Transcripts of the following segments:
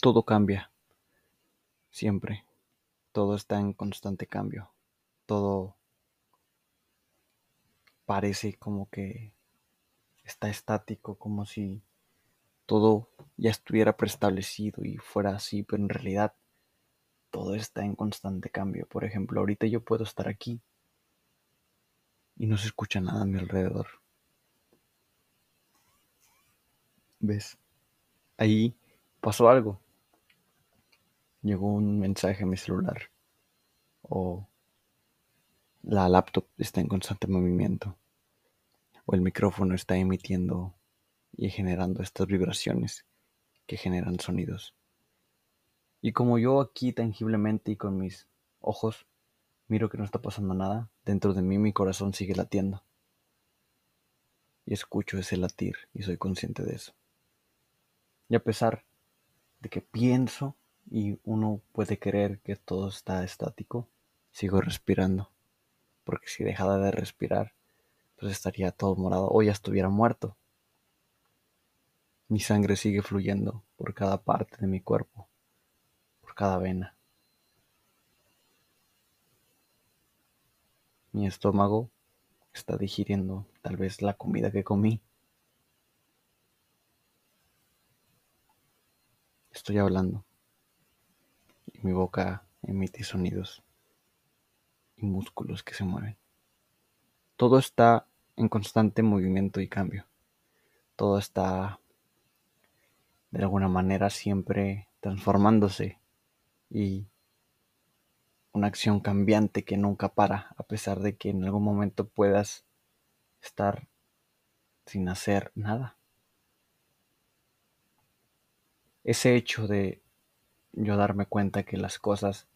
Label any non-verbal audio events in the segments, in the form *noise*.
todo cambia. Siempre. Todo está en constante cambio. Todo parece como que está estático, como si todo ya estuviera preestablecido y fuera así, pero en realidad todo está en constante cambio. Por ejemplo, ahorita yo puedo estar aquí y no se escucha nada a mi alrededor. ¿Ves? Ahí pasó algo. Llegó un mensaje a mi celular. O la laptop está en constante movimiento. O el micrófono está emitiendo y generando estas vibraciones que generan sonidos. Y como yo aquí tangiblemente y con mis ojos miro que no está pasando nada, dentro de mí mi corazón sigue latiendo. Y escucho ese latir y soy consciente de eso. Y a pesar de que pienso y uno puede creer que todo está estático, sigo respirando. Porque si dejara de respirar, pues estaría todo morado o ya estuviera muerto. Mi sangre sigue fluyendo por cada parte de mi cuerpo, por cada vena. Mi estómago está digiriendo tal vez la comida que comí. Estoy hablando mi boca emite sonidos y músculos que se mueven. Todo está en constante movimiento y cambio. Todo está de alguna manera siempre transformándose y una acción cambiante que nunca para, a pesar de que en algún momento puedas estar sin hacer nada. ese hecho de yo darme cuenta que las cosas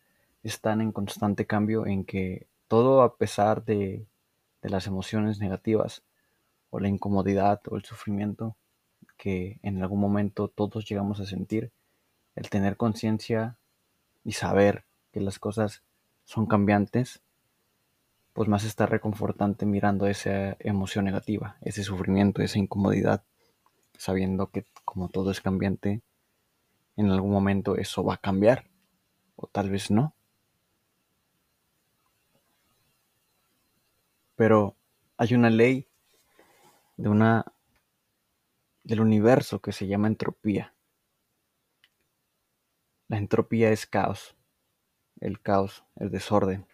están en constante cambio, en que todo a pesar de, de las emociones negativas o la incomodidad o el sufrimiento que en algún momento todos llegamos a sentir, el tener conciencia y saber que las cosas son cambiantes, pues más está reconfortante mirando esa emoción negativa, ese sufrimiento, esa incomodidad, sabiendo que como todo es cambiante, en algún momento eso va a cambiar o tal vez no. Pero hay una ley de una del universo que se llama entropía. La entropía es caos, el caos, el desorden,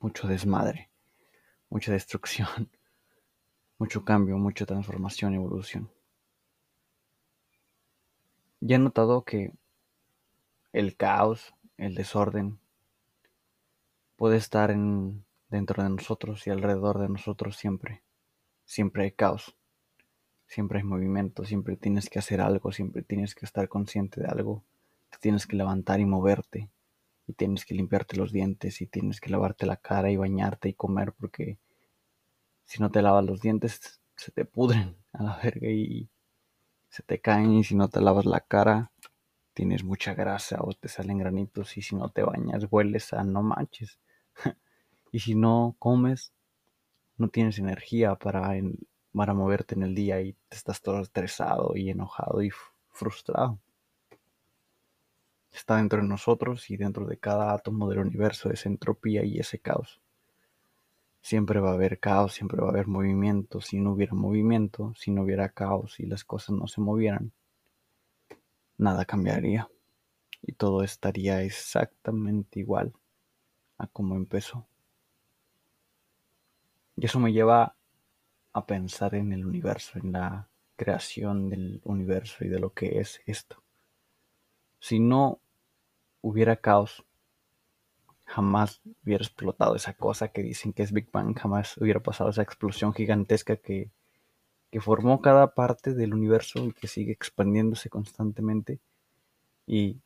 mucho desmadre, mucha destrucción, *laughs* mucho cambio, mucha transformación evolución. Ya he notado que el caos, el desorden, puede estar en, dentro de nosotros y alrededor de nosotros siempre. Siempre hay caos, siempre hay movimiento, siempre tienes que hacer algo, siempre tienes que estar consciente de algo, tienes que levantar y moverte, y tienes que limpiarte los dientes, y tienes que lavarte la cara y bañarte y comer, porque si no te lavas los dientes se te pudren a la verga y se te caen y si no te lavas la cara tienes mucha grasa o te salen granitos y si no te bañas hueles a no manches. *laughs* y si no comes no tienes energía para, para moverte en el día y te estás todo estresado y enojado y frustrado. Está dentro de nosotros y dentro de cada átomo del universo esa entropía y ese caos. Siempre va a haber caos, siempre va a haber movimiento. Si no hubiera movimiento, si no hubiera caos y las cosas no se movieran, nada cambiaría. Y todo estaría exactamente igual a como empezó. Y eso me lleva a pensar en el universo, en la creación del universo y de lo que es esto. Si no hubiera caos, jamás hubiera explotado esa cosa que dicen que es Big Bang, jamás hubiera pasado esa explosión gigantesca que, que formó cada parte del universo y que sigue expandiéndose constantemente. Y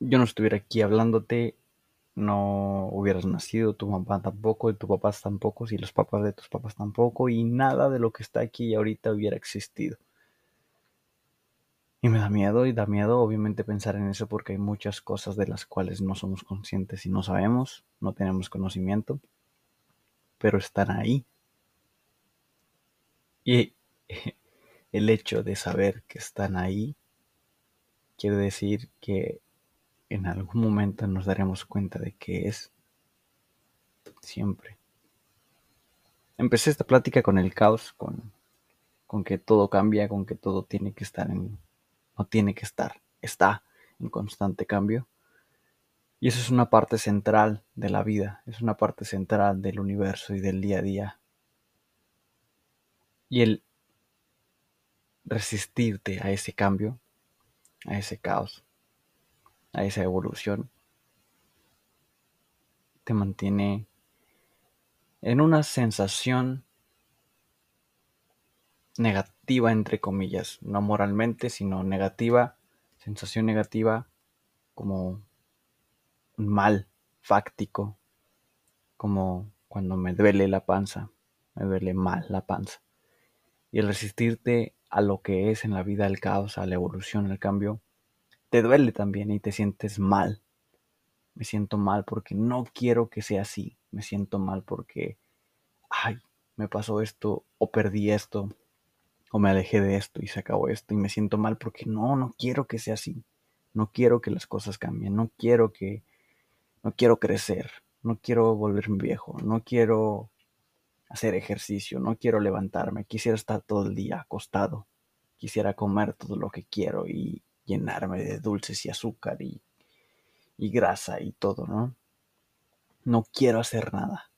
yo no estuviera aquí hablándote, no hubieras nacido, tu mamá tampoco, y tu papá tampoco, y los papás de tus papás tampoco, y nada de lo que está aquí ahorita hubiera existido. Y me da miedo y da miedo obviamente pensar en eso porque hay muchas cosas de las cuales no somos conscientes y no sabemos, no tenemos conocimiento, pero están ahí. Y *laughs* el hecho de saber que están ahí quiere decir que en algún momento nos daremos cuenta de que es siempre. Empecé esta plática con el caos, con, con que todo cambia, con que todo tiene que estar en... no tiene que estar, está en constante cambio. Y eso es una parte central de la vida, es una parte central del universo y del día a día. Y el resistirte a ese cambio, a ese caos, a esa evolución, te mantiene en una sensación negativa, entre comillas, no moralmente, sino negativa, sensación negativa como un mal fáctico, como cuando me duele la panza, me duele mal la panza. Y el resistirte a lo que es en la vida el caos, a la evolución, el cambio, te duele también y te sientes mal. Me siento mal porque no quiero que sea así. Me siento mal porque, ay, me pasó esto o perdí esto o me alejé de esto y se acabó esto y me siento mal porque no, no quiero que sea así. No quiero que las cosas cambien. No quiero que, no quiero crecer. No quiero volverme viejo. No quiero hacer ejercicio. No quiero levantarme. Quisiera estar todo el día acostado. Quisiera comer todo lo que quiero y llenarme de dulces y azúcar y, y grasa y todo, ¿no? No quiero hacer nada.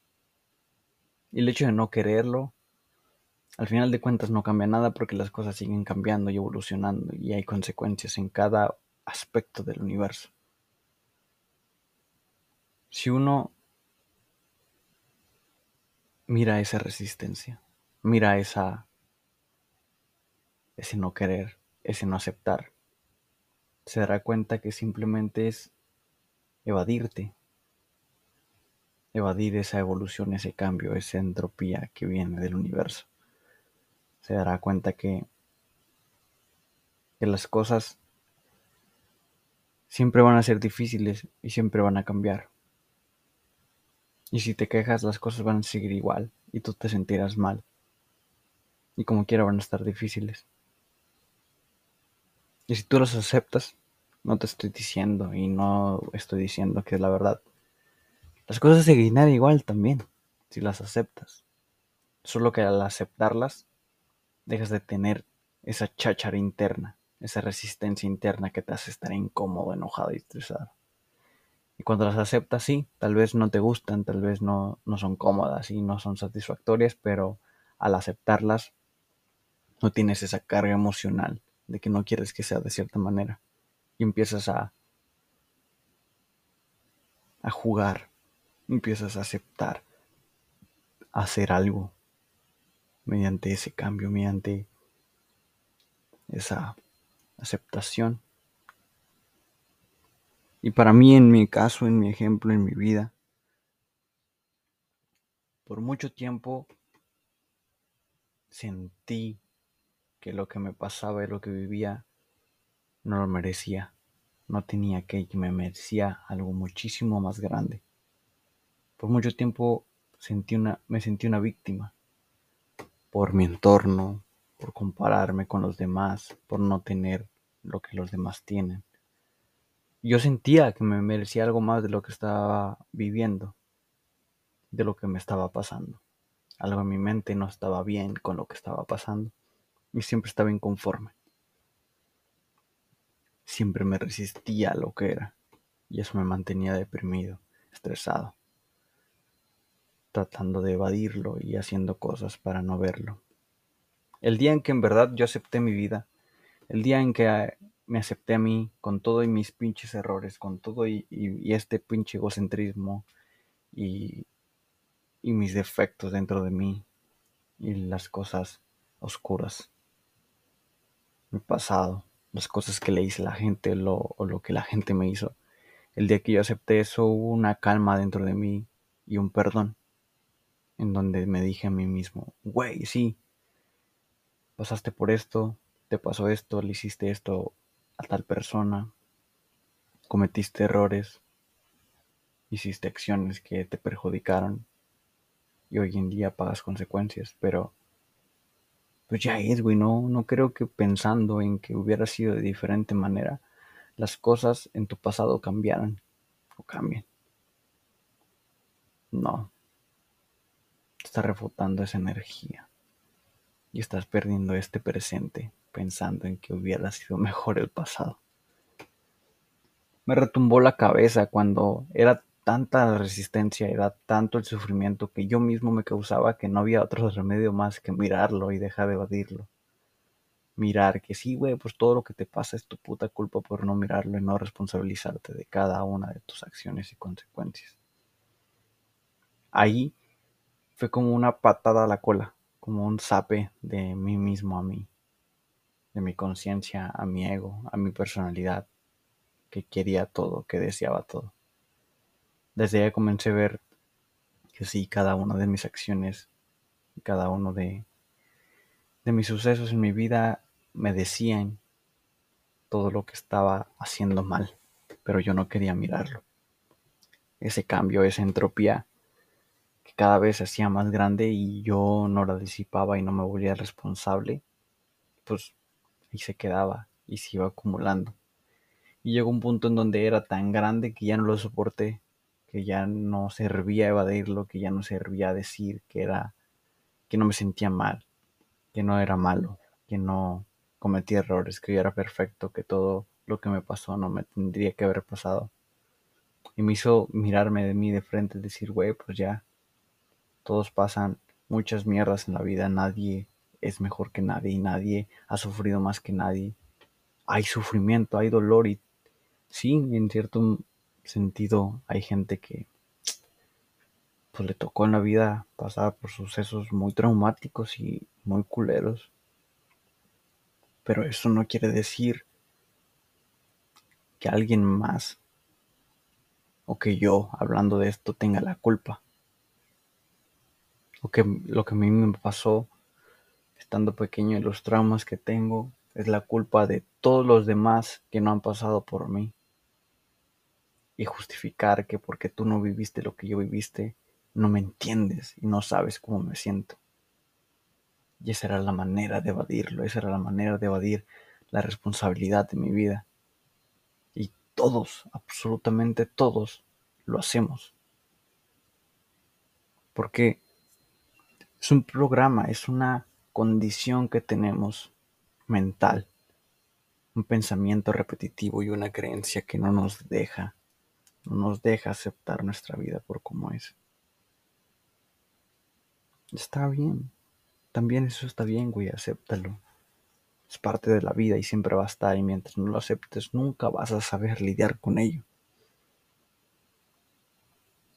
Y el hecho de no quererlo, al final de cuentas no cambia nada porque las cosas siguen cambiando y evolucionando y hay consecuencias en cada aspecto del universo. Si uno mira esa resistencia, mira esa ese no querer, ese no aceptar, se dará cuenta que simplemente es evadirte, evadir esa evolución, ese cambio, esa entropía que viene del universo. Se dará cuenta que, que las cosas siempre van a ser difíciles y siempre van a cambiar. Y si te quejas, las cosas van a seguir igual y tú te sentirás mal. Y como quiera van a estar difíciles. Y si tú los aceptas, no te estoy diciendo y no estoy diciendo que es la verdad. Las cosas seguirán igual también, si las aceptas. Solo que al aceptarlas, dejas de tener esa cháchara interna, esa resistencia interna que te hace estar incómodo, enojado y estresado. Y cuando las aceptas, sí, tal vez no te gustan, tal vez no, no son cómodas y no son satisfactorias, pero al aceptarlas, no tienes esa carga emocional de que no quieres que sea de cierta manera. Y empiezas a, a jugar, empiezas a aceptar, a hacer algo mediante ese cambio, mediante esa aceptación. Y para mí, en mi caso, en mi ejemplo, en mi vida, por mucho tiempo sentí que lo que me pasaba y lo que vivía no lo merecía. No tenía que, me merecía algo muchísimo más grande. Por mucho tiempo sentí una, me sentí una víctima por mi entorno, por compararme con los demás, por no tener lo que los demás tienen. Yo sentía que me merecía algo más de lo que estaba viviendo, de lo que me estaba pasando. Algo en mi mente no estaba bien con lo que estaba pasando y siempre estaba inconforme. Siempre me resistía a lo que era y eso me mantenía deprimido, estresado, tratando de evadirlo y haciendo cosas para no verlo. El día en que en verdad yo acepté mi vida, el día en que me acepté a mí con todo y mis pinches errores, con todo y, este pinche egocentrismo y, y mis defectos dentro de mí y las cosas oscuras mi pasado, las cosas que le hice a la gente lo, o lo que la gente me hizo. El día que yo acepté eso hubo una calma dentro de mí y un perdón, en donde me dije a mí mismo, güey, sí, pasaste por esto, te pasó esto, le hiciste esto a tal persona, cometiste errores, hiciste acciones que te perjudicaron y hoy en día pagas consecuencias, pero pues ya es, güey, no, no creo que pensando en que hubiera sido de diferente manera, las cosas en tu pasado cambiaran o cambien. No. Refutando esa energía y estás perdiendo este presente pensando en que hubiera sido mejor el pasado. Me retumbó la cabeza cuando era tanta la resistencia, era tanto el sufrimiento que yo mismo me causaba que no había otro remedio más que mirarlo y dejar de evadirlo. Mirar que sí, güey, pues todo lo que te pasa es tu puta culpa por no mirarlo y no responsabilizarte de cada una de tus acciones y consecuencias. Ahí fue como una patada a la cola, como un zape de mí mismo a mí, de mi conciencia a mi ego, a mi personalidad, que quería todo, que deseaba todo. Desde ahí comencé a ver que sí, cada una de mis acciones, cada uno de, de mis sucesos en mi vida me decían todo lo que estaba haciendo mal, pero yo no quería mirarlo. Ese cambio, esa entropía que cada vez se hacía más grande y yo no la disipaba y no me volvía responsable, pues ahí se quedaba y se iba acumulando. Y llegó un punto en donde era tan grande que ya no lo soporté, que ya no servía evadirlo, que ya no servía decir que era, que no me sentía mal, que no era malo, que no cometí errores, que yo era perfecto, que todo lo que me pasó no me tendría que haber pasado. Y me hizo mirarme de mí de frente y decir, güey, pues ya, todos pasan muchas mierdas en la vida, nadie es mejor que nadie y nadie ha sufrido más que nadie. Hay sufrimiento, hay dolor y sí, en cierto sentido hay gente que pues le tocó en la vida pasar por sucesos muy traumáticos y muy culeros. Pero eso no quiere decir que alguien más o que yo, hablando de esto, tenga la culpa. O que lo que a mí me pasó estando pequeño y los traumas que tengo es la culpa de todos los demás que no han pasado por mí y justificar que porque tú no viviste lo que yo viviste, no me entiendes y no sabes cómo me siento. Y esa era la manera de evadirlo, esa era la manera de evadir la responsabilidad de mi vida. Y todos, absolutamente todos, lo hacemos. Porque es un programa, es una condición que tenemos mental, un pensamiento repetitivo y una creencia que no nos deja no nos deja aceptar nuestra vida por como es. Está bien. También eso está bien, güey, acéptalo. Es parte de la vida y siempre va a estar y mientras no lo aceptes nunca vas a saber lidiar con ello.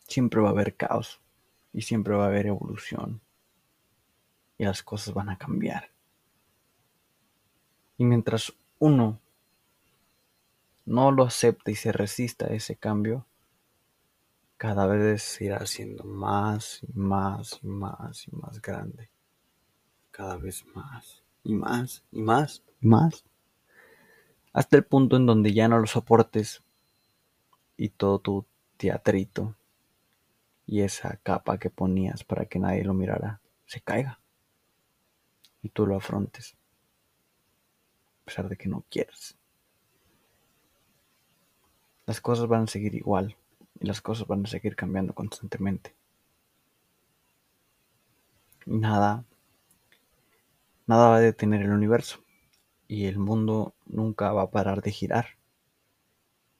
Siempre va a haber caos y siempre va a haber evolución y las cosas van a cambiar. Y mientras uno no lo acepta y se resista a ese cambio, cada vez irá siendo más y más y más y más grande. Cada vez más y más y más y más. Hasta el punto en donde ya no lo soportes y todo tu teatrito y esa capa que ponías para que nadie lo mirara se caiga y tú lo afrontes a pesar de que no quieres las cosas van a seguir igual y las cosas van a seguir cambiando constantemente. Y nada, nada va a detener el universo y el mundo nunca va a parar de girar.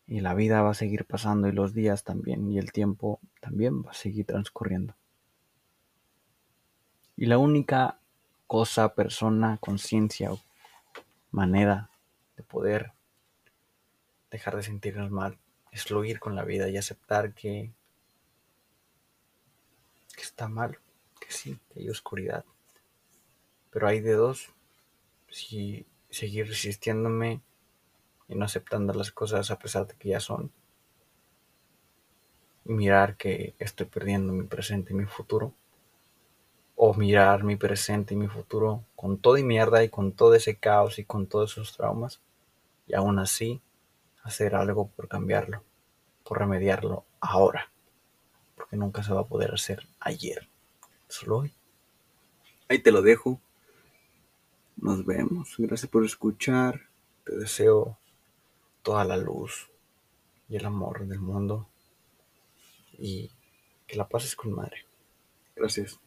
Y la vida va a seguir pasando y los días también y el tiempo también va a seguir transcurriendo. Y la única cosa, persona, conciencia o manera de poder dejar de sentirnos mal, es fluir con la vida y aceptar que, que está mal, que sí, que hay oscuridad. Pero hay de dos, si seguir resistiéndome y no aceptando las cosas a pesar de que ya son, mirar que estoy perdiendo mi presente y mi futuro, o mirar mi presente y mi futuro con toda y mierda y con todo ese caos y con todos esos traumas, y aún así hacer algo por cambiarlo, por remediarlo ahora, porque nunca se va a poder hacer ayer, solo hoy. Ahí te lo dejo. Nos vemos. Gracias por escuchar. Te deseo toda la luz y el amor del mundo y que la pases con madre. Gracias.